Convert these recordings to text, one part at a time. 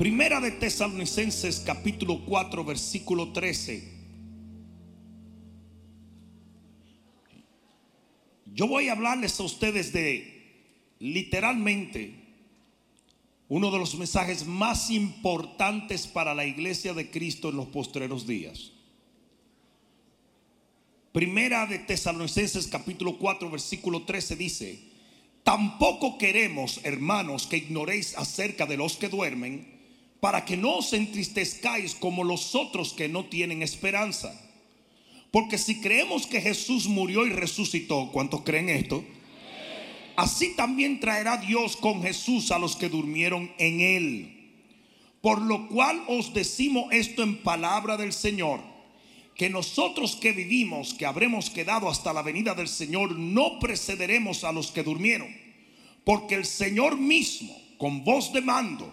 Primera de Tesalonicenses capítulo 4 versículo 13. Yo voy a hablarles a ustedes de literalmente uno de los mensajes más importantes para la iglesia de Cristo en los postreros días. Primera de Tesalonicenses capítulo 4 versículo 13 dice, tampoco queremos, hermanos, que ignoréis acerca de los que duermen, para que no os entristezcáis como los otros que no tienen esperanza. Porque si creemos que Jesús murió y resucitó, ¿cuántos creen esto? Así también traerá Dios con Jesús a los que durmieron en él. Por lo cual os decimos esto en palabra del Señor, que nosotros que vivimos, que habremos quedado hasta la venida del Señor, no precederemos a los que durmieron. Porque el Señor mismo, con voz de mando,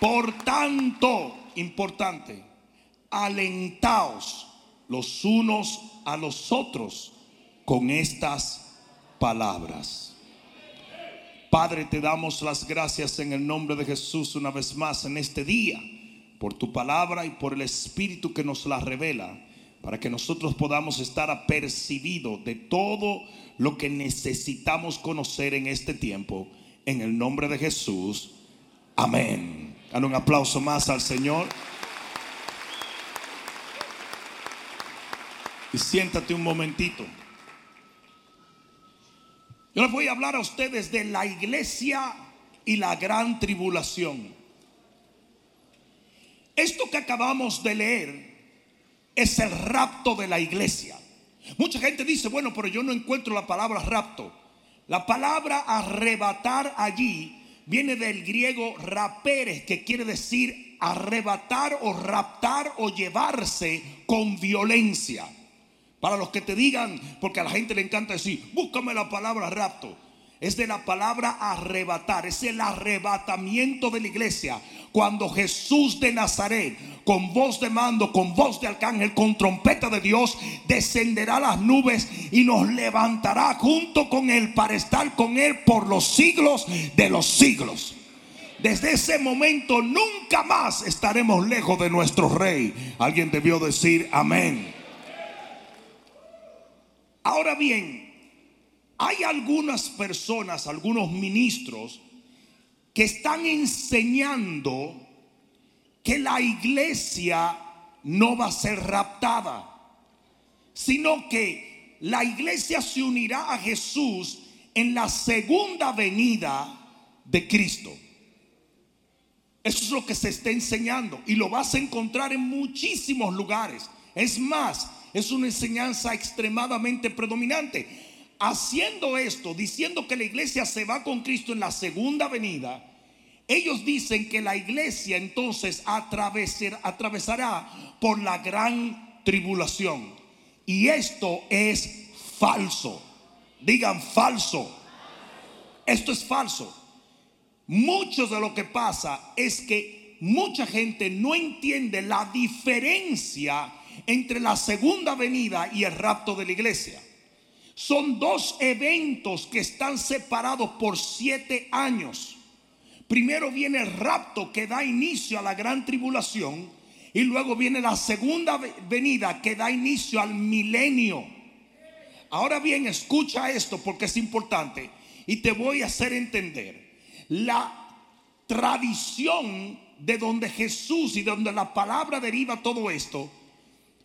Por tanto, importante, alentaos los unos a los otros con estas palabras. Padre, te damos las gracias en el nombre de Jesús una vez más en este día, por tu palabra y por el Espíritu que nos la revela, para que nosotros podamos estar apercibidos de todo lo que necesitamos conocer en este tiempo. En el nombre de Jesús. Amén. Dale un aplauso más al Señor. Y siéntate un momentito. Yo les voy a hablar a ustedes de la iglesia y la gran tribulación. Esto que acabamos de leer es el rapto de la iglesia. Mucha gente dice, bueno, pero yo no encuentro la palabra rapto. La palabra arrebatar allí viene del griego raperes, que quiere decir arrebatar o raptar o llevarse con violencia. Para los que te digan, porque a la gente le encanta decir, búscame la palabra rapto es de la palabra arrebatar, es el arrebatamiento de la iglesia. Cuando Jesús de Nazaret, con voz de mando, con voz de arcángel, con trompeta de Dios, descenderá a las nubes y nos levantará junto con Él para estar con Él por los siglos de los siglos. Desde ese momento nunca más estaremos lejos de nuestro rey. Alguien debió decir amén. Ahora bien, hay algunas personas, algunos ministros, que están enseñando que la iglesia no va a ser raptada, sino que la iglesia se unirá a Jesús en la segunda venida de Cristo. Eso es lo que se está enseñando y lo vas a encontrar en muchísimos lugares. Es más, es una enseñanza extremadamente predominante haciendo esto, diciendo que la iglesia se va con Cristo en la segunda venida, ellos dicen que la iglesia entonces atravesará por la gran tribulación. Y esto es falso. Digan falso. Esto es falso. Mucho de lo que pasa es que mucha gente no entiende la diferencia entre la segunda venida y el rapto de la iglesia. Son dos eventos que están separados por siete años. Primero viene el rapto que da inicio a la gran tribulación y luego viene la segunda venida que da inicio al milenio. Ahora bien, escucha esto porque es importante y te voy a hacer entender. La tradición de donde Jesús y de donde la palabra deriva todo esto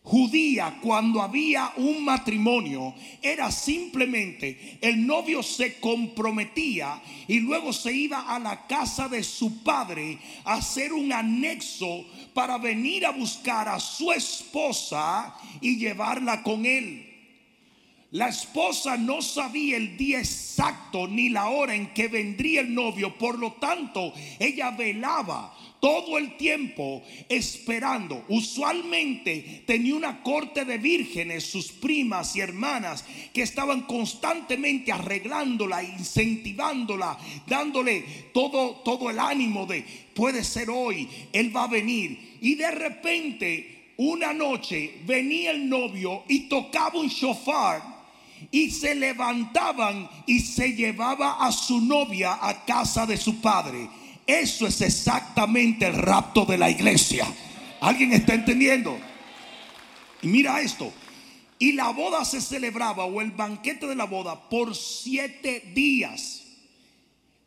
judía cuando había un matrimonio era simplemente el novio se comprometía y luego se iba a la casa de su padre a hacer un anexo para venir a buscar a su esposa y llevarla con él. La esposa no sabía el día exacto ni la hora en que vendría el novio, por lo tanto, ella velaba todo el tiempo esperando. Usualmente tenía una corte de vírgenes, sus primas y hermanas, que estaban constantemente arreglándola, incentivándola, dándole todo, todo el ánimo de, puede ser hoy, él va a venir. Y de repente, una noche, venía el novio y tocaba un shofar y se levantaban y se llevaba a su novia a casa de su padre. Eso es exactamente el rapto de la iglesia. ¿Alguien está entendiendo? Y mira esto. Y la boda se celebraba o el banquete de la boda por siete días.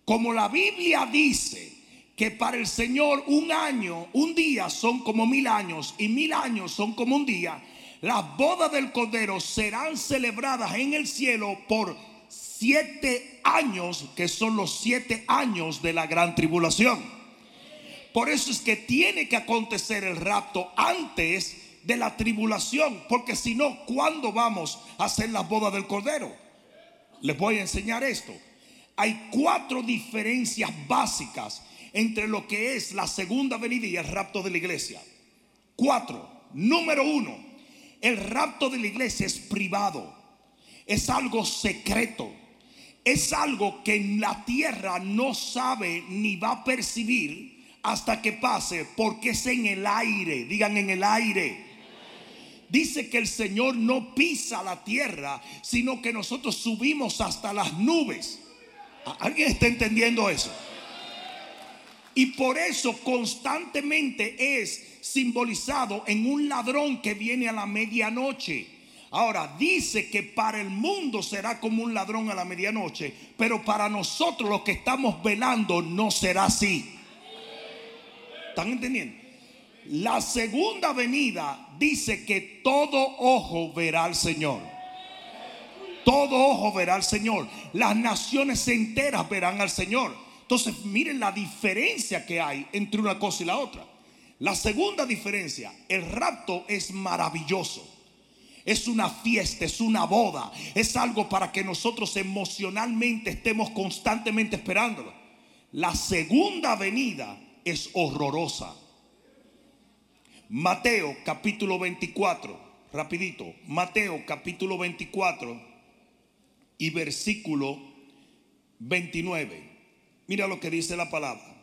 Como la Biblia dice que para el Señor un año, un día son como mil años y mil años son como un día las bodas del Cordero serán celebradas en el cielo por siete años, que son los siete años de la gran tribulación. Por eso es que tiene que acontecer el rapto antes de la tribulación, porque si no, ¿cuándo vamos a hacer las bodas del Cordero? Les voy a enseñar esto. Hay cuatro diferencias básicas entre lo que es la segunda venida y el rapto de la iglesia. Cuatro. Número uno, el rapto de la iglesia es privado, es algo secreto, es algo que en la tierra no sabe ni va a percibir hasta que pase, porque es en el aire, digan en el aire. Dice que el Señor no pisa la tierra, sino que nosotros subimos hasta las nubes. ¿Alguien está entendiendo eso? Y por eso constantemente es simbolizado en un ladrón que viene a la medianoche. Ahora, dice que para el mundo será como un ladrón a la medianoche, pero para nosotros los que estamos velando no será así. ¿Están entendiendo? La segunda venida dice que todo ojo verá al Señor. Todo ojo verá al Señor. Las naciones enteras verán al Señor. Entonces, miren la diferencia que hay entre una cosa y la otra. La segunda diferencia, el rapto es maravilloso. Es una fiesta, es una boda, es algo para que nosotros emocionalmente estemos constantemente esperándolo. La segunda venida es horrorosa. Mateo capítulo 24, rapidito, Mateo capítulo 24 y versículo 29. Mira lo que dice la palabra.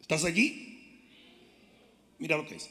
¿Estás allí? Mira lo que es.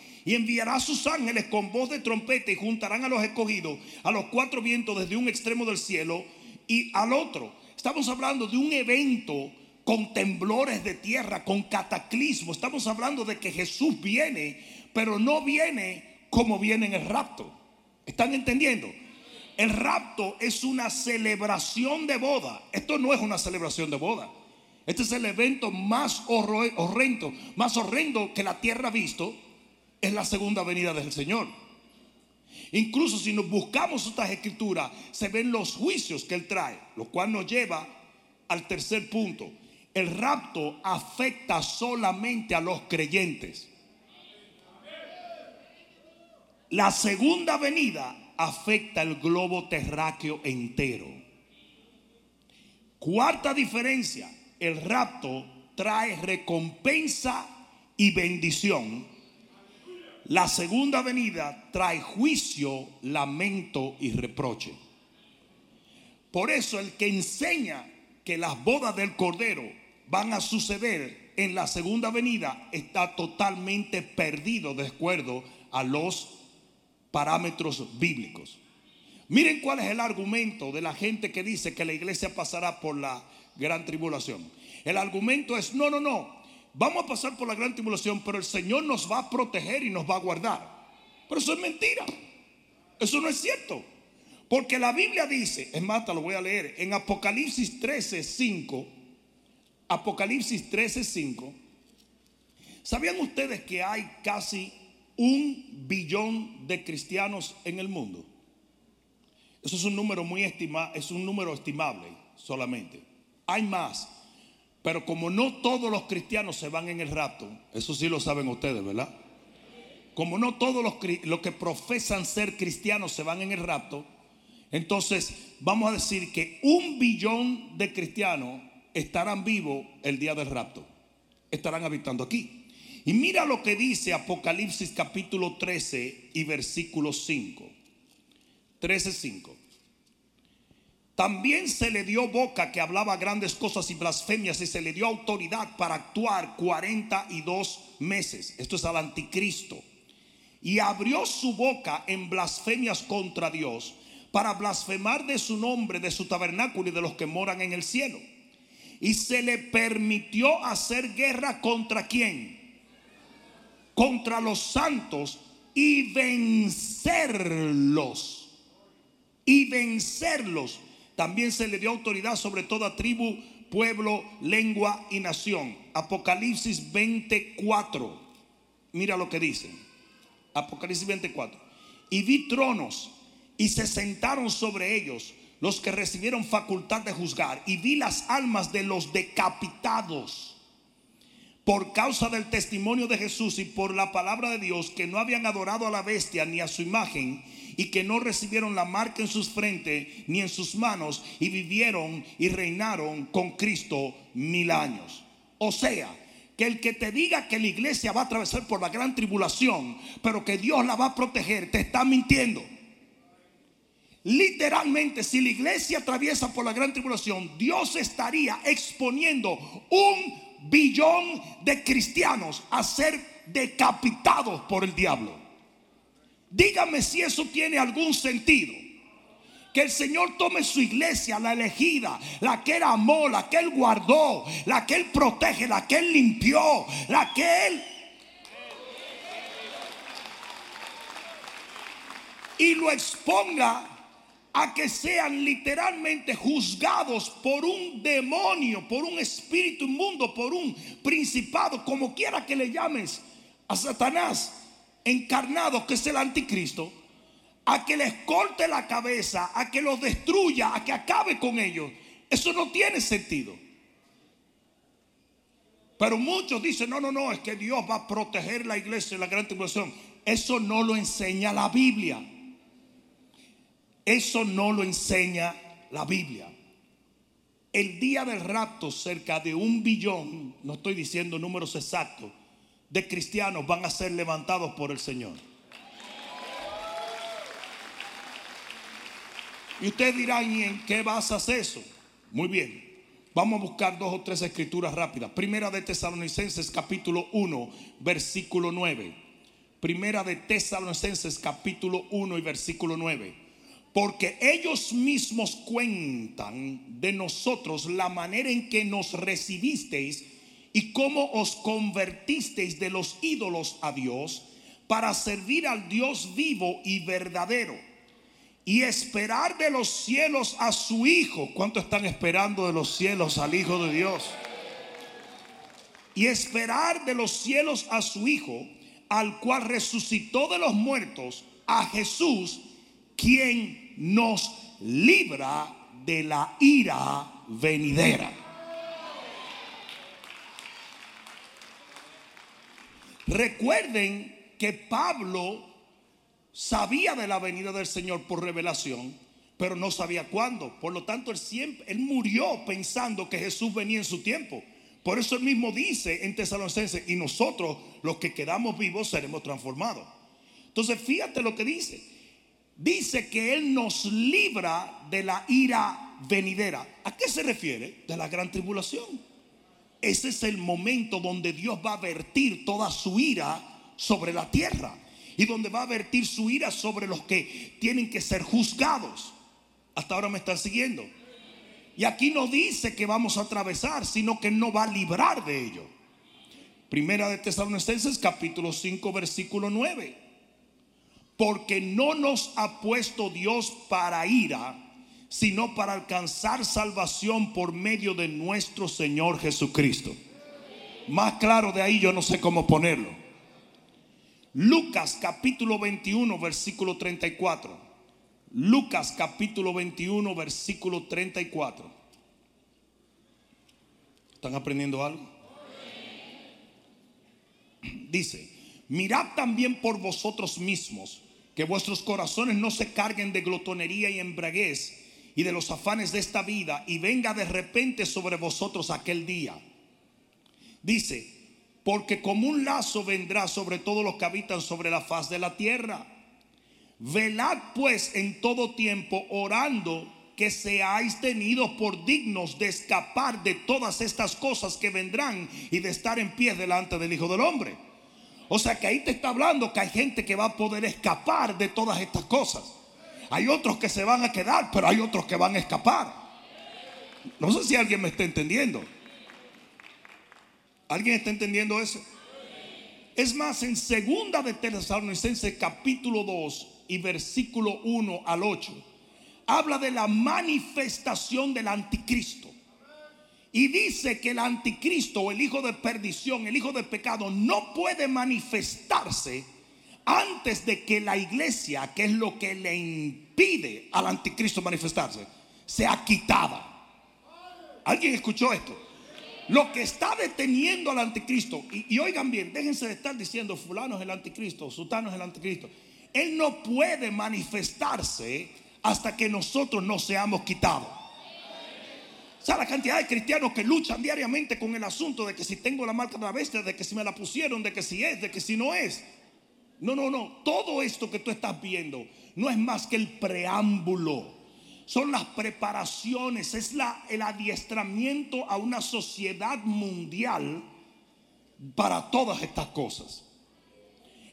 Y enviará a sus ángeles con voz de trompeta y juntarán a los escogidos a los cuatro vientos desde un extremo del cielo y al otro. Estamos hablando de un evento con temblores de tierra, con cataclismo. Estamos hablando de que Jesús viene, pero no viene como viene en el rapto. ¿Están entendiendo? El rapto es una celebración de boda. Esto no es una celebración de boda. Este es el evento más horrendo, más horrendo que la tierra ha visto. Es la segunda venida del Señor. Incluso si nos buscamos estas escrituras, se ven los juicios que Él trae, lo cual nos lleva al tercer punto. El rapto afecta solamente a los creyentes. La segunda venida afecta el globo terráqueo entero. Cuarta diferencia, el rapto trae recompensa y bendición. La segunda venida trae juicio, lamento y reproche. Por eso el que enseña que las bodas del Cordero van a suceder en la segunda venida está totalmente perdido de acuerdo a los parámetros bíblicos. Miren cuál es el argumento de la gente que dice que la iglesia pasará por la gran tribulación. El argumento es, no, no, no, vamos a pasar por la gran tribulación, pero el Señor nos va a proteger y nos va a guardar. Pero eso es mentira. Eso no es cierto. Porque la Biblia dice, es más, te lo voy a leer, en Apocalipsis 13, 5, Apocalipsis 13, 5, ¿sabían ustedes que hay casi un billón de cristianos en el mundo? Eso es un número muy estimado, es un número estimable solamente. Hay más, pero como no todos los cristianos se van en el rapto, eso sí lo saben ustedes, ¿verdad? Como no todos los, los que profesan ser cristianos se van en el rapto, entonces vamos a decir que un billón de cristianos estarán vivos el día del rapto. Estarán habitando aquí. Y mira lo que dice Apocalipsis capítulo 13 y versículo 5. 13, 5. También se le dio boca que hablaba grandes cosas y blasfemias y se le dio autoridad para actuar 42 meses. Esto es al anticristo. Y abrió su boca en blasfemias contra Dios para blasfemar de su nombre, de su tabernáculo y de los que moran en el cielo. Y se le permitió hacer guerra contra quién? Contra los santos y vencerlos. Y vencerlos también se le dio autoridad sobre toda tribu, pueblo, lengua y nación. Apocalipsis 24. Mira lo que dice. Apocalipsis 24. Y vi tronos y se sentaron sobre ellos los que recibieron facultad de juzgar. Y vi las almas de los decapitados por causa del testimonio de Jesús y por la palabra de Dios que no habían adorado a la bestia ni a su imagen y que no recibieron la marca en sus frentes ni en sus manos y vivieron y reinaron con Cristo mil años. O sea, que el que te diga que la iglesia va a atravesar por la gran tribulación, pero que Dios la va a proteger, te está mintiendo. Literalmente, si la iglesia atraviesa por la gran tribulación, Dios estaría exponiendo un billón de cristianos a ser decapitados por el diablo. Dígame si eso tiene algún sentido. Que el Señor tome su iglesia, la elegida, la que Él amó, la que Él guardó, la que Él protege, la que Él limpió, la que Él... Y lo exponga a que sean literalmente juzgados por un demonio, por un espíritu inmundo, por un principado, como quiera que le llames a Satanás encarnado, que es el anticristo, a que les corte la cabeza, a que los destruya, a que acabe con ellos. Eso no tiene sentido. Pero muchos dicen, no, no, no, es que Dios va a proteger la iglesia en la gran tribulación. Eso no lo enseña la Biblia. Eso no lo enseña la Biblia. El día del rapto, cerca de un billón, no estoy diciendo números exactos, de cristianos van a ser levantados por el Señor. Y ustedes dirán, ¿y en qué basas eso? Muy bien. Vamos a buscar dos o tres escrituras rápidas. Primera de Tesalonicenses capítulo 1, versículo 9. Primera de Tesalonicenses capítulo 1 y versículo 9. Porque ellos mismos cuentan de nosotros la manera en que nos recibisteis y cómo os convertisteis de los ídolos a Dios para servir al Dios vivo y verdadero y esperar de los cielos a su Hijo. ¿Cuánto están esperando de los cielos al Hijo de Dios? Y esperar de los cielos a su Hijo, al cual resucitó de los muertos, a Jesús, quien nos libra de la ira venidera. Recuerden que Pablo sabía de la venida del Señor por revelación, pero no sabía cuándo. Por lo tanto, él murió pensando que Jesús venía en su tiempo. Por eso él mismo dice en Tesalonicenses, y nosotros los que quedamos vivos seremos transformados. Entonces, fíjate lo que dice. Dice que él nos libra de la ira venidera. ¿A qué se refiere? De la gran tribulación. Ese es el momento donde Dios va a vertir toda su ira sobre la tierra y donde va a vertir su ira sobre los que tienen que ser juzgados. Hasta ahora me están siguiendo. Y aquí no dice que vamos a atravesar, sino que no va a librar de ello. Primera de Tesalonicenses capítulo 5 versículo 9. porque no nos ha puesto Dios para ira, sino para alcanzar salvación por medio de nuestro Señor Jesucristo. Más claro de ahí yo no sé cómo ponerlo. Lucas capítulo 21, versículo 34. Lucas capítulo 21, versículo 34. ¿Están aprendiendo algo? Dice, mirad también por vosotros mismos, que vuestros corazones no se carguen de glotonería y embraguez y de los afanes de esta vida, y venga de repente sobre vosotros aquel día. Dice, porque como un lazo vendrá sobre todos los que habitan sobre la faz de la tierra. Velad pues en todo tiempo orando que seáis tenidos por dignos de escapar de todas estas cosas que vendrán y de estar en pie delante del Hijo del Hombre. O sea que ahí te está hablando que hay gente que va a poder escapar de todas estas cosas. Hay otros que se van a quedar, pero hay otros que van a escapar. No sé si alguien me está entendiendo. ¿Alguien está entendiendo eso? Es más, en segunda de Tesalonicenses capítulo 2 y versículo 1 al 8, habla de la manifestación del anticristo. Y dice que el anticristo el hijo de perdición, el hijo de pecado, no puede manifestarse antes de que la iglesia, que es lo que le impide al anticristo manifestarse, sea quitada. ¿Alguien escuchó esto? Lo que está deteniendo al anticristo, y, oigan bien, déjense de estar diciendo fulano es el anticristo, sultano es el anticristo. Él no puede manifestarse hasta que nosotros no seamos quitados. O sea, la cantidad de cristianos que luchan diariamente con el asunto de que si tengo la marca de la bestia, de que si me la pusieron, de que si es, de que si no es. No, no, no. Todo esto que tú estás viendo no es más que el preámbulo son las preparaciones, es la, el adiestramiento a una sociedad mundial para todas estas cosas.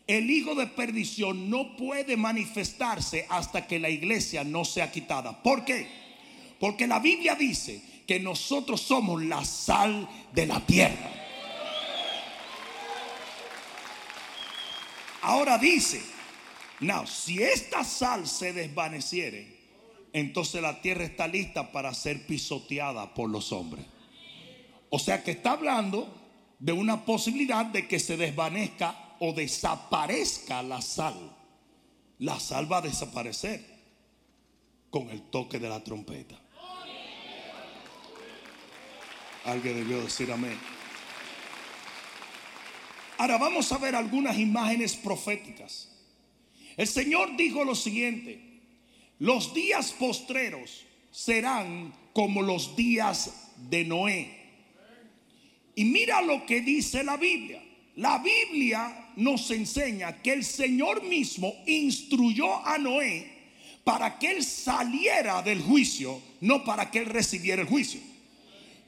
El hijo de perdición no puede manifestarse hasta que la iglesia no sea quitada. ¿Por qué? Porque la Biblia dice que nosotros somos la sal de la tierra. Ahora dice, no, si esta sal se desvaneciere, entonces la tierra está lista para ser pisoteada por los hombres. O sea que está hablando de una posibilidad de que se desvanezca o desaparezca la sal. La sal va a desaparecer con el toque de la trompeta. Alguien debió decir amén. Ahora vamos a ver algunas imágenes proféticas. El Señor dijo lo siguiente. Los días postreros serán como los días de Noé. Y mira lo que dice la Biblia. La Biblia nos enseña que el Señor mismo instruyó a Noé para que él saliera del juicio, no para que él recibiera el juicio.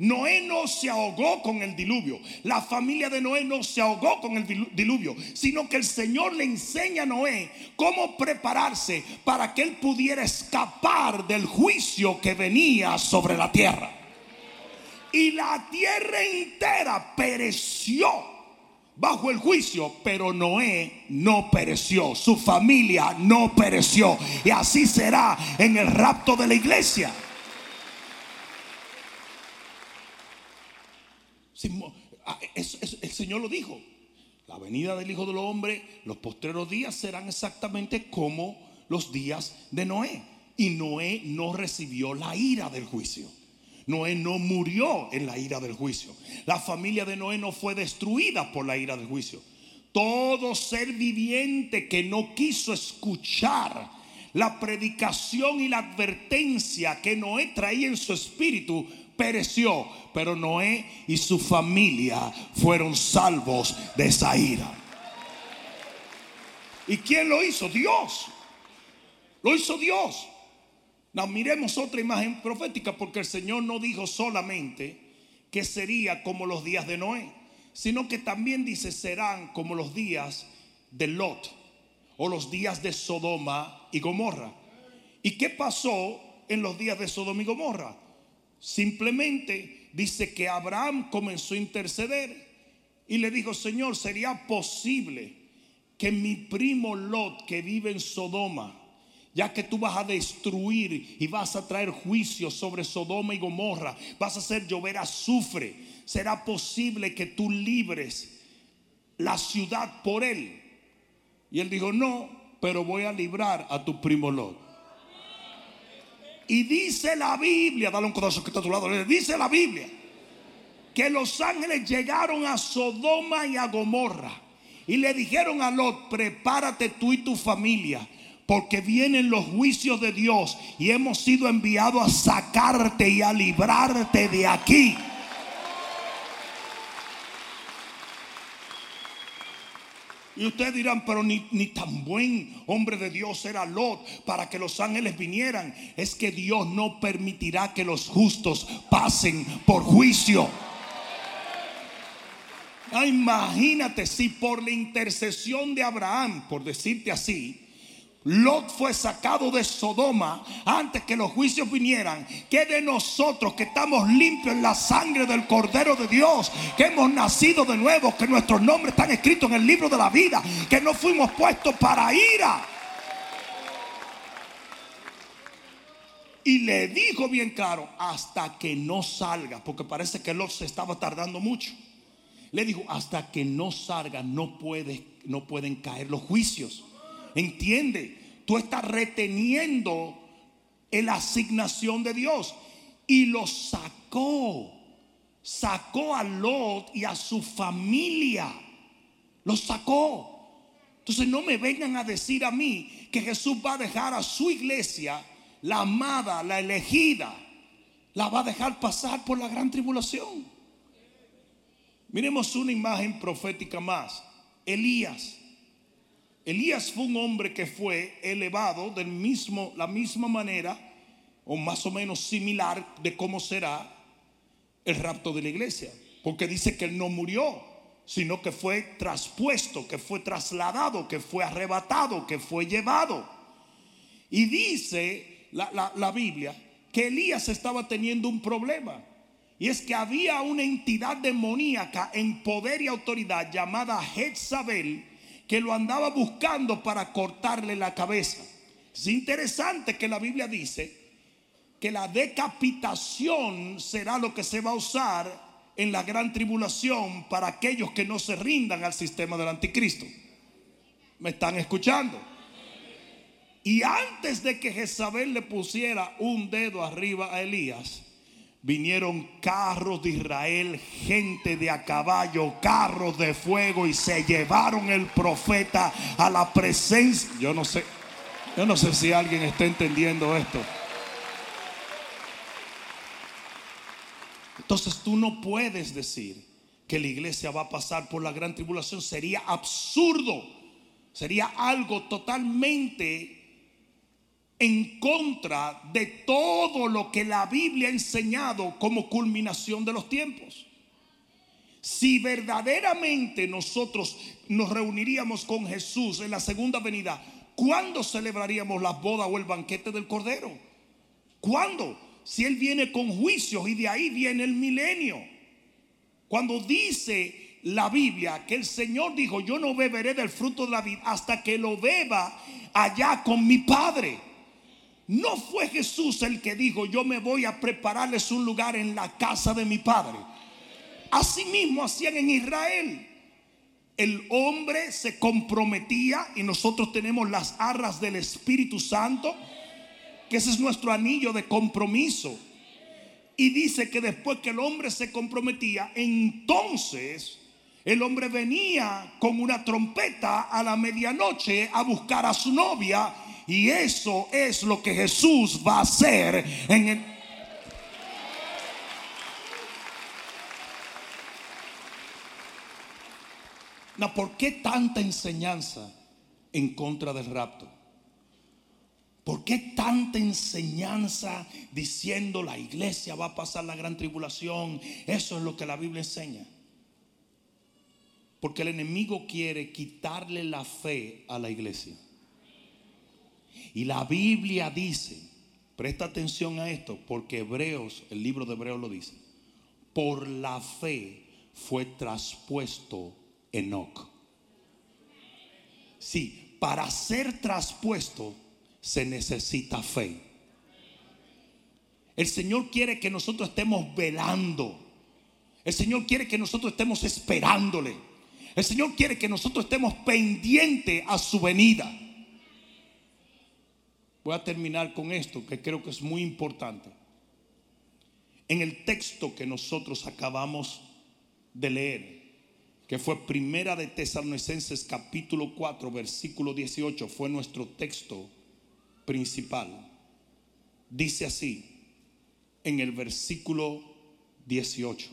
Noé no se ahogó con el diluvio. La familia de Noé no se ahogó con el diluvio, sino que el Señor le enseña a Noé cómo prepararse para que él pudiera escapar del juicio que venía sobre la tierra. Y la tierra entera pereció bajo el juicio, pero Noé no pereció, su familia no pereció. Y así será en el rapto de la iglesia. Ah, el Señor lo dijo. La venida del Hijo del Hombre, los postreros días serán exactamente como los días de Noé. Y Noé no recibió la ira del juicio. Noé no murió en la ira del juicio. La familia de Noé no fue destruida por la ira del juicio. Todo ser viviente que no quiso escuchar la predicación y la advertencia que Noé traía en su espíritu pereció, pero Noé y su familia fueron salvos de esa ira. ¿Y quién lo hizo? Dios. Lo hizo Dios. Nos miremos otra imagen profética porque el Señor no dijo solamente que sería como los días de Noé, sino que también dice serán como los días de Lot o los días de Sodoma y Gomorra. ¿Y qué pasó en los días de Sodoma y Gomorra? Simplemente dice que Abraham comenzó a interceder y le dijo, Señor, ¿sería posible que mi primo Lot que vive en Sodoma, ya que tú vas a destruir y vas a traer juicio sobre Sodoma y Gomorra, vas a hacer llover azufre, será posible que tú libres la ciudad por él. Y él dijo, no, pero voy a librar a tu primo Lot. Y dice la Biblia, dale un codazo que está a tu lado, dice la Biblia, que los ángeles llegaron a Sodoma y a Gomorra y le dijeron a Lot, prepárate tú y tu familia, porque vienen los juicios de Dios y hemos sido enviados a sacarte y a librarte de aquí. Y ustedes dirán, pero ni, tan buen hombre de Dios era Lot para que los ángeles vinieran. Es que Dios no permitirá que los justos pasen por juicio. Ah, imagínate si por la intercesión de Abraham, por decirte así, Lot fue sacado de Sodoma antes que los juicios vinieran. Que de nosotros que estamos limpios en la sangre del Cordero de Dios, que hemos nacido de nuevo, que nuestros nombres están escritos en el libro de la vida, que no fuimos puestos para ira. Y le dijo bien claro, hasta que no salga, porque parece que Lot se estaba tardando mucho. Le dijo, hasta que no salga no, puede, no pueden caer los juicios. Entiende, tú estás reteniendo la asignación de Dios. Y lo sacó. Sacó a Lot y a su familia. Lo sacó. Entonces no me vengan a decir a mí que Jesús va a dejar a su iglesia, la amada, la elegida, la va a dejar pasar por la gran tribulación. Miremos una imagen profética más. Elías. Elías fue un hombre que fue elevado del mismo, la misma manera, o más o menos similar de cómo será el rapto de la iglesia. Porque dice que él no murió, sino que fue traspuesto, que fue trasladado, que fue arrebatado, que fue llevado. Y dice la, la Biblia que Elías estaba teniendo un problema. Y es que había una entidad demoníaca en poder y autoridad llamada Jezabel que lo andaba buscando para cortarle la cabeza. Es interesante que la Biblia dice que la decapitación será lo que se va a usar en la gran tribulación para aquellos que no se rindan al sistema del anticristo. ¿Me están escuchando? Y antes de que Jezabel le pusiera un dedo arriba a Elías, Vinieron carros de Israel, gente de a caballo, carros de fuego y se llevaron el profeta a la presencia. Yo no sé, yo no sé si alguien está entendiendo esto. Entonces tú no puedes decir que la iglesia va a pasar por la gran tribulación. Sería absurdo. Sería algo totalmente en contra de todo lo que la Biblia ha enseñado como culminación de los tiempos. Si verdaderamente nosotros nos reuniríamos con Jesús en la segunda venida, ¿cuándo celebraríamos la boda o el banquete del Cordero? ¿Cuándo? Si Él viene con juicios y de ahí viene el milenio. Cuando dice la Biblia que el Señor dijo, yo no beberé del fruto de la vida hasta que lo beba allá con mi Padre. No fue Jesús el que dijo, yo me voy a prepararles un lugar en la casa de mi Padre. Asimismo hacían en Israel. El hombre se comprometía y nosotros tenemos las arras del Espíritu Santo, que ese es nuestro anillo de compromiso. Y dice que después que el hombre se comprometía, entonces el hombre venía con una trompeta a la medianoche a buscar a su novia y eso es lo que Jesús va a hacer en el... ¿por qué tanta enseñanza en contra del rapto? ¿Por qué tanta enseñanza diciendo la iglesia va a pasar la gran tribulación? Eso es lo que la Biblia enseña. Porque el enemigo quiere quitarle la fe a la iglesia. Y la Biblia dice, presta atención a esto, porque Hebreos, el libro de Hebreos lo dice, por la fe fue traspuesto Enoch. Sí, para ser traspuesto se necesita fe. El Señor quiere que nosotros estemos velando. El Señor quiere que nosotros estemos esperándole. El Señor quiere que nosotros estemos pendientes a su venida. Voy a terminar con esto que creo que es muy importante. En el texto que nosotros acabamos de leer, que fue Primera de Tesalonicenses capítulo 4, versículo 18, fue nuestro texto principal. Dice así en el versículo 18.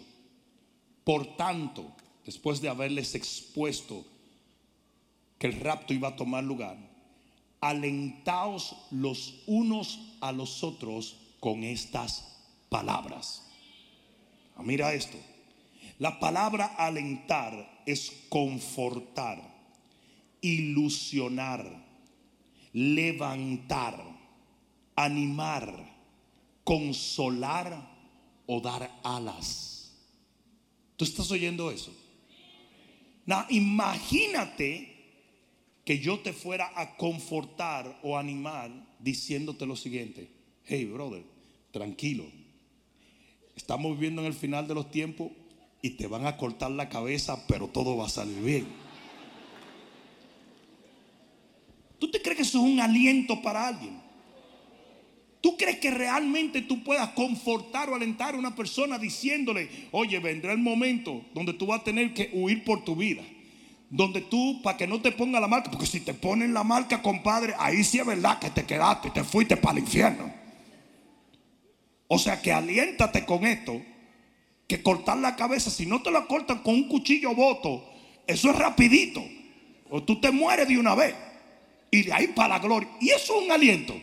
Por tanto, después de haberles expuesto que el rapto iba a tomar lugar, alentaos los unos a los otros con estas palabras. Ah, mira esto. La palabra alentar es confortar, ilusionar, levantar, animar, consolar o dar alas. ¿Tú estás oyendo eso? No, imagínate que yo te fuera a confortar o animar diciéndote lo siguiente. Hey, brother, tranquilo. Estamos viviendo en el final de los tiempos y te van a cortar la cabeza, pero todo va a salir bien. ¿Tú te crees que eso es un aliento para alguien? ¿Tú crees que realmente tú puedas confortar o alentar a una persona diciéndole, oye, vendrá el momento donde tú vas a tener que huir por tu vida? Donde tú, para que no te ponga la marca, porque si te ponen la marca, compadre, ahí sí es verdad que te quedaste, te fuiste para el infierno. O sea que aliéntate con esto, que cortar la cabeza, si no te la cortan con un cuchillo voto, eso es rapidito. O tú te mueres de una vez. Y de ahí para la gloria. Y eso es un aliento.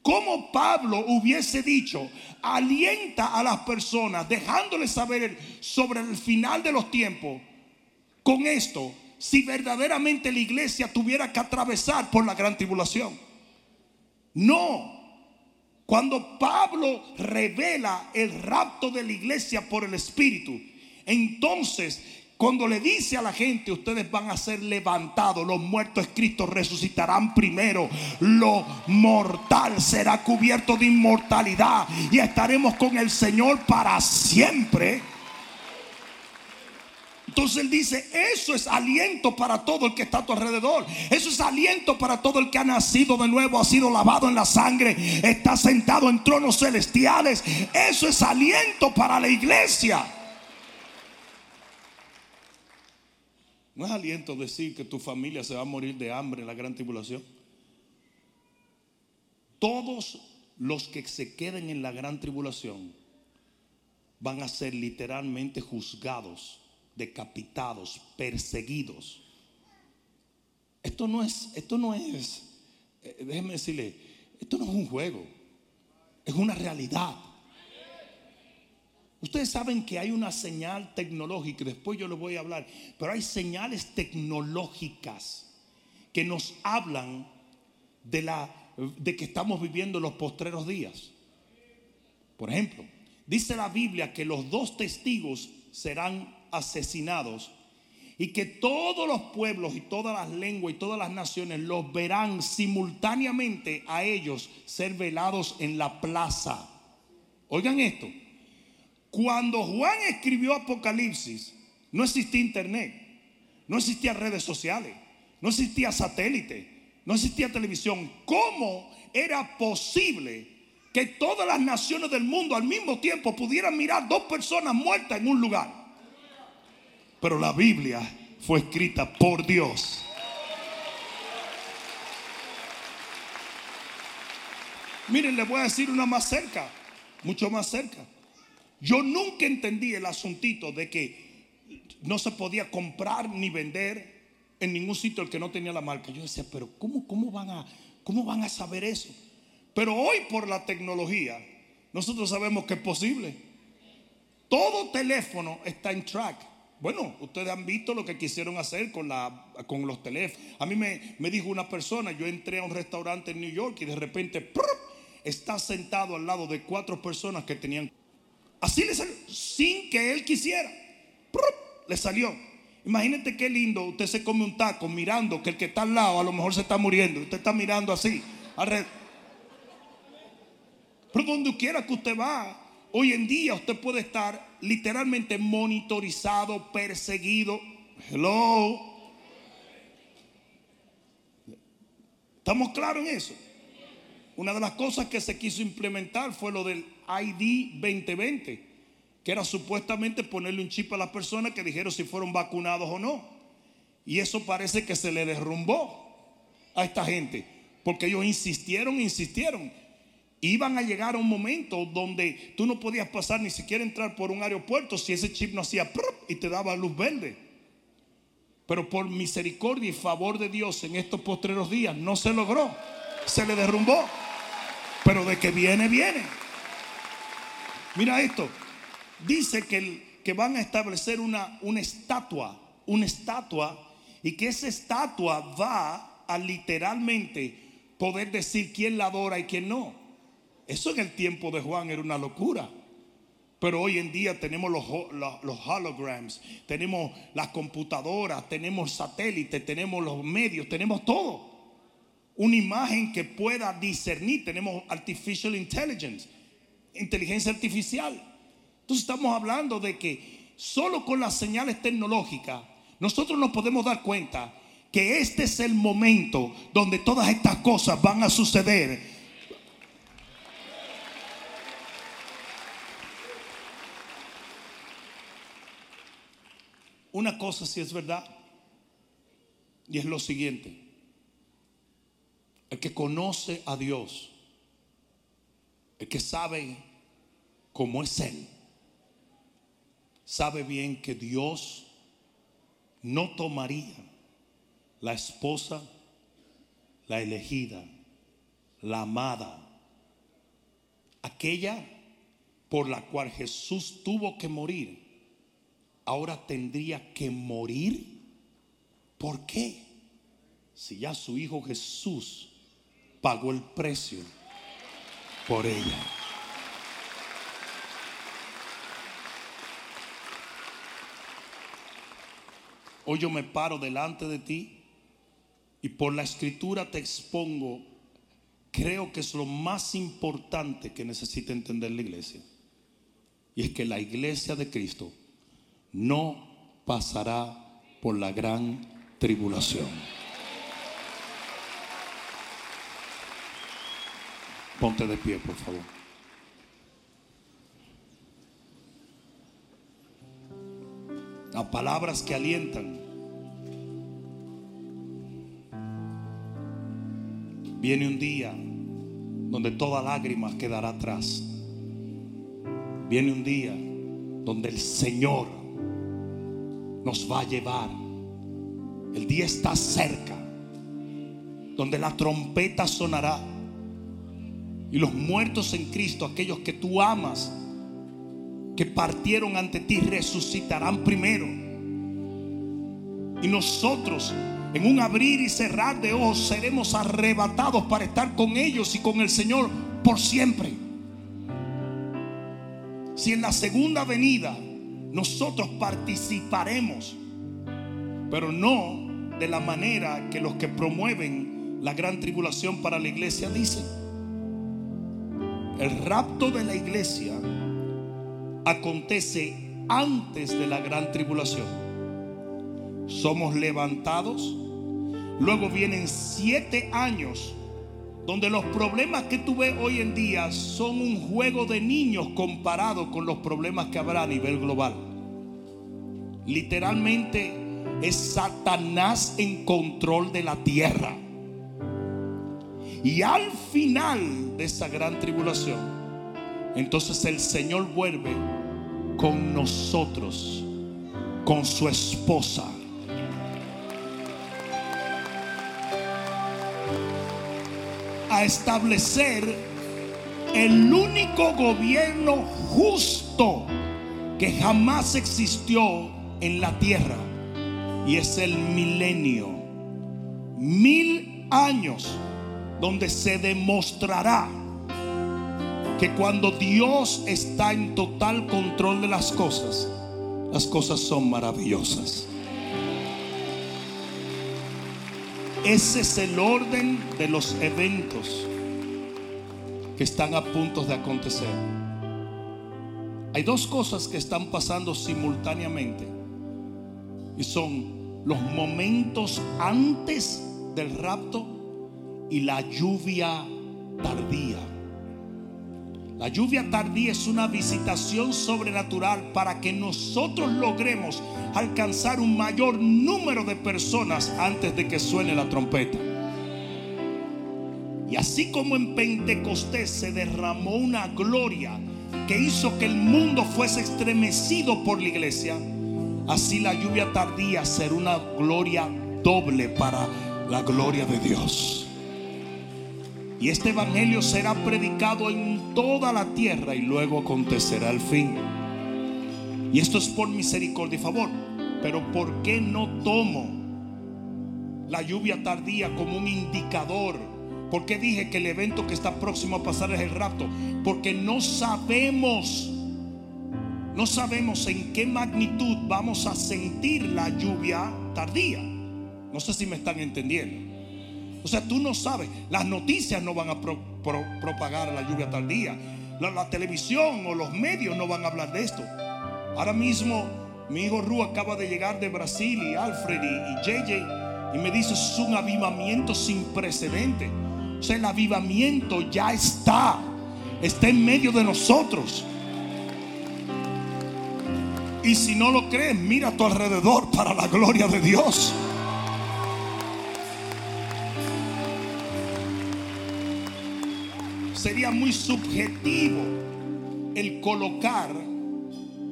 Como Pablo hubiese dicho, alienta a las personas, dejándoles saber sobre el final de los tiempos. Con esto, si verdaderamente la iglesia tuviera que atravesar por la gran tribulación. No, cuando Pablo revela el rapto de la iglesia por el Espíritu, entonces cuando le dice a la gente, ustedes van a ser levantados, los muertos Cristo resucitarán primero, lo mortal será cubierto de inmortalidad y estaremos con el Señor para siempre. Entonces él dice, eso es aliento para todo el que está a tu alrededor. Eso es aliento para todo el que ha nacido de nuevo, ha sido lavado en la sangre, está sentado en tronos celestiales. Eso es aliento para la iglesia. No es aliento decir que tu familia se va a morir de hambre en la gran tribulación. Todos los que se queden en la gran tribulación van a ser literalmente juzgados decapitados, perseguidos. Esto no es, esto no es, eh, déjeme decirle, esto no es un juego, es una realidad. Ustedes saben que hay una señal tecnológica, después yo les voy a hablar, pero hay señales tecnológicas que nos hablan de, la, de que estamos viviendo los postreros días. Por ejemplo, dice la Biblia que los dos testigos serán asesinados y que todos los pueblos y todas las lenguas y todas las naciones los verán simultáneamente a ellos ser velados en la plaza. Oigan esto, cuando Juan escribió Apocalipsis, no existía internet, no existía redes sociales, no existía satélite, no existía televisión. ¿Cómo era posible que todas las naciones del mundo al mismo tiempo pudieran mirar dos personas muertas en un lugar? Pero la Biblia fue escrita por Dios. Miren, les voy a decir una más cerca, mucho más cerca. Yo nunca entendí el asuntito de que no se podía comprar ni vender en ningún sitio el que no tenía la marca. Yo decía, pero ¿cómo, cómo, van, a, cómo van a saber eso? Pero hoy por la tecnología, nosotros sabemos que es posible. Todo teléfono está en track. Bueno, ustedes han visto lo que quisieron hacer con, la, con los teléfonos. A mí me, dijo una persona, yo entré a un restaurante en New York y de repente está sentado al lado de cuatro personas que tenían... Así le salió, sin que él quisiera. le salió. Imagínate qué lindo, usted se come un taco mirando que el que está al lado a lo mejor se está muriendo. Usted está mirando así. Pero donde quiera que usted va, hoy en día usted puede estar literalmente monitorizado, perseguido. Hello. ¿Estamos claros en eso? Una de las cosas que se quiso implementar fue lo del ID 2020 que era supuestamente ponerle un chip a las personas que dijeron si fueron vacunados o no. Y eso parece que se le derrumbó a esta gente, porque ellos insistieron, insistieron. Iban a llegar a un momento donde tú no podías pasar ni siquiera entrar por un aeropuerto si ese chip no hacía y te daba luz verde. Pero por misericordia y favor de Dios en estos postreros días no se logró. Se le derrumbó. Pero de que viene, viene. Mira esto dice que, que van a establecer una, una estatua, una estatua, y que esa estatua va a literalmente poder decir quién la adora y quién no. Eso en el tiempo de Juan era una locura. Pero hoy en día tenemos los, holograms, tenemos las computadoras, tenemos satélites, tenemos los medios, tenemos todo. Una imagen que pueda discernir, tenemos artificial intelligence, inteligencia artificial. Entonces estamos hablando de que solo con las señales tecnológicas nosotros nos podemos dar cuenta que este es el momento donde todas estas cosas van a suceder. Una cosa sí es verdad, y es lo siguiente. El que conoce a Dios, el que sabe cómo es Él, sabe bien que Dios no tomaría la esposa, la elegida, la amada, aquella por la cual Jesús tuvo que morir, ahora tendría que morir. ¿Por qué? Si ya su Hijo Jesús pagó el precio por ella. Hoy yo me paro delante de ti y por la escritura te expongo, creo que es lo más importante que necesita entender la iglesia. Y es que la iglesia de Cristo no pasará por la gran tribulación. Ponte de pie, por favor. a palabras que alientan. Viene un día donde toda lágrima quedará atrás. Viene un día donde el Señor nos va a llevar. El día está cerca, donde la trompeta sonará y los muertos en Cristo, aquellos que tú amas, que partieron ante ti resucitarán primero. Y nosotros, en un abrir y cerrar de ojos, seremos arrebatados para estar con ellos y con el Señor por siempre. Si en la segunda venida nosotros participaremos, pero no de la manera que los que promueven la gran tribulación para la iglesia dicen. El rapto de la iglesia acontece antes de la gran tribulación. Somos levantados. Luego vienen siete años donde los problemas que tú ves hoy en día son un juego de niños comparado con los problemas que habrá a nivel global. Literalmente es Satanás en control de la tierra. Y al final de esa gran tribulación, entonces el Señor vuelve con nosotros, con su esposa. A establecer el único gobierno justo que jamás existió en la tierra. Y es el milenio. Mil años donde se demostrará que cuando Dios está en total control de las cosas, las cosas son maravillosas. Ese es el orden de los eventos que están a punto de acontecer. Hay dos cosas que están pasando simultáneamente y son los momentos antes del rapto y la lluvia tardía. La lluvia tardía es una visitación sobrenatural para que nosotros logremos alcanzar un mayor número de personas antes de que suene la trompeta. Y así como en Pentecostés se derramó una gloria que hizo que el mundo fuese estremecido por la iglesia, así la lluvia tardía será una gloria doble para la gloria de Dios. Y este evangelio será predicado en toda la tierra y luego acontecerá el fin. Y esto es por misericordia y favor. Pero ¿por qué no tomo la lluvia tardía como un indicador? ¿Por qué dije que el evento que está próximo a pasar es el rapto? Porque no sabemos, no sabemos en qué magnitud vamos a sentir la lluvia tardía. No sé si me están entendiendo. O sea, tú no sabes. Las noticias no van a propagar la lluvia tardía. La, televisión o los medios no van a hablar de esto. Ahora mismo mi hijo Ru acaba de llegar de Brasil y Alfred y, JJ y me dice es un avivamiento sin precedente. O sea, el avivamiento ya está. Está en medio de nosotros. Y si no lo crees, mira a tu alrededor para la gloria de Dios. Sería muy subjetivo el colocar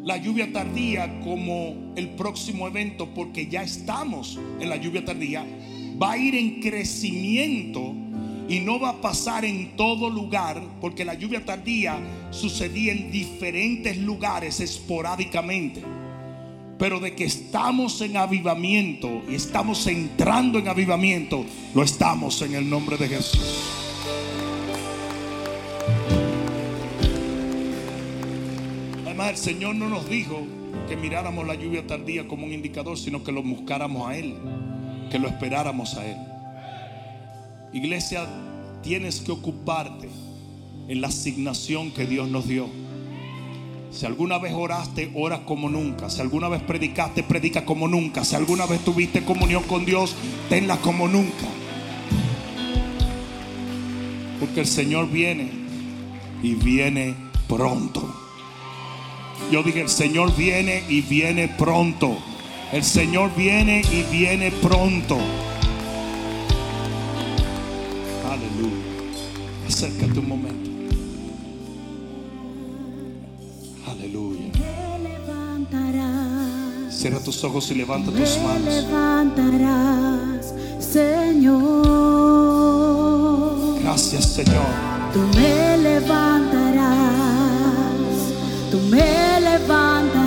la lluvia tardía como el próximo evento, porque ya estamos en la lluvia tardía, va a ir en crecimiento y no va a pasar en todo lugar, porque la lluvia tardía sucedía en diferentes lugares esporádicamente. Pero de que estamos en avivamiento y estamos entrando en avivamiento, lo estamos en el nombre de Jesús. el Señor no nos dijo que miráramos la lluvia tardía como un indicador, sino que lo buscáramos a Él, que lo esperáramos a Él. Iglesia, tienes que ocuparte en la asignación que Dios nos dio. Si alguna vez oraste, ora como nunca. Si alguna vez predicaste, predica como nunca. Si alguna vez tuviste comunión con Dios, tenla como nunca. Porque el Señor viene y viene pronto. Yo dije, el Señor viene y viene pronto. El Señor viene y viene pronto. Aleluya. Acércate un momento. Aleluya. Cierra tus ojos y levanta tus manos. levantarás, Señor. Gracias, Señor. Tú me levantarás. Tú me levantarás.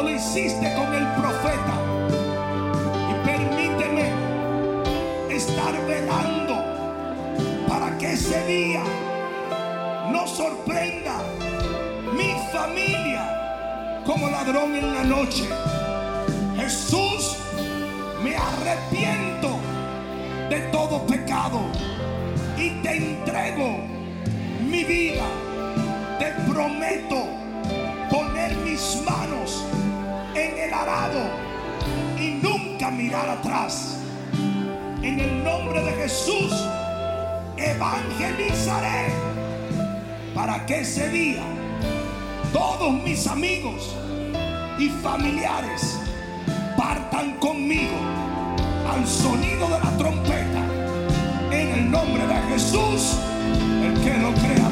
Como lo hiciste con el profeta. Y permíteme estar velando para que ese día no sorprenda mi familia como ladrón en la noche. Jesús, me arrepiento de todo pecado y te entrego mi vida. Te prometo poner mis manos en el arado y nunca mirar atrás. En el nombre de Jesús, evangelizaré para que ese día todos mis amigos y familiares partan conmigo al sonido de la trompeta. En el nombre de Jesús, el que lo crea,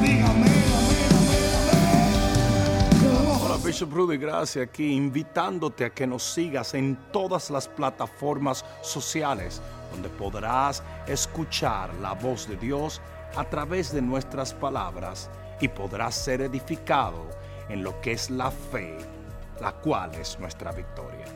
Bishop Rudy Gracia aquí, invitándote a que nos sigas en todas las plataformas sociales donde podrás escuchar la voz de Dios a través de nuestras palabras y podrás ser edificado en lo que es la fe, la cual es nuestra victoria.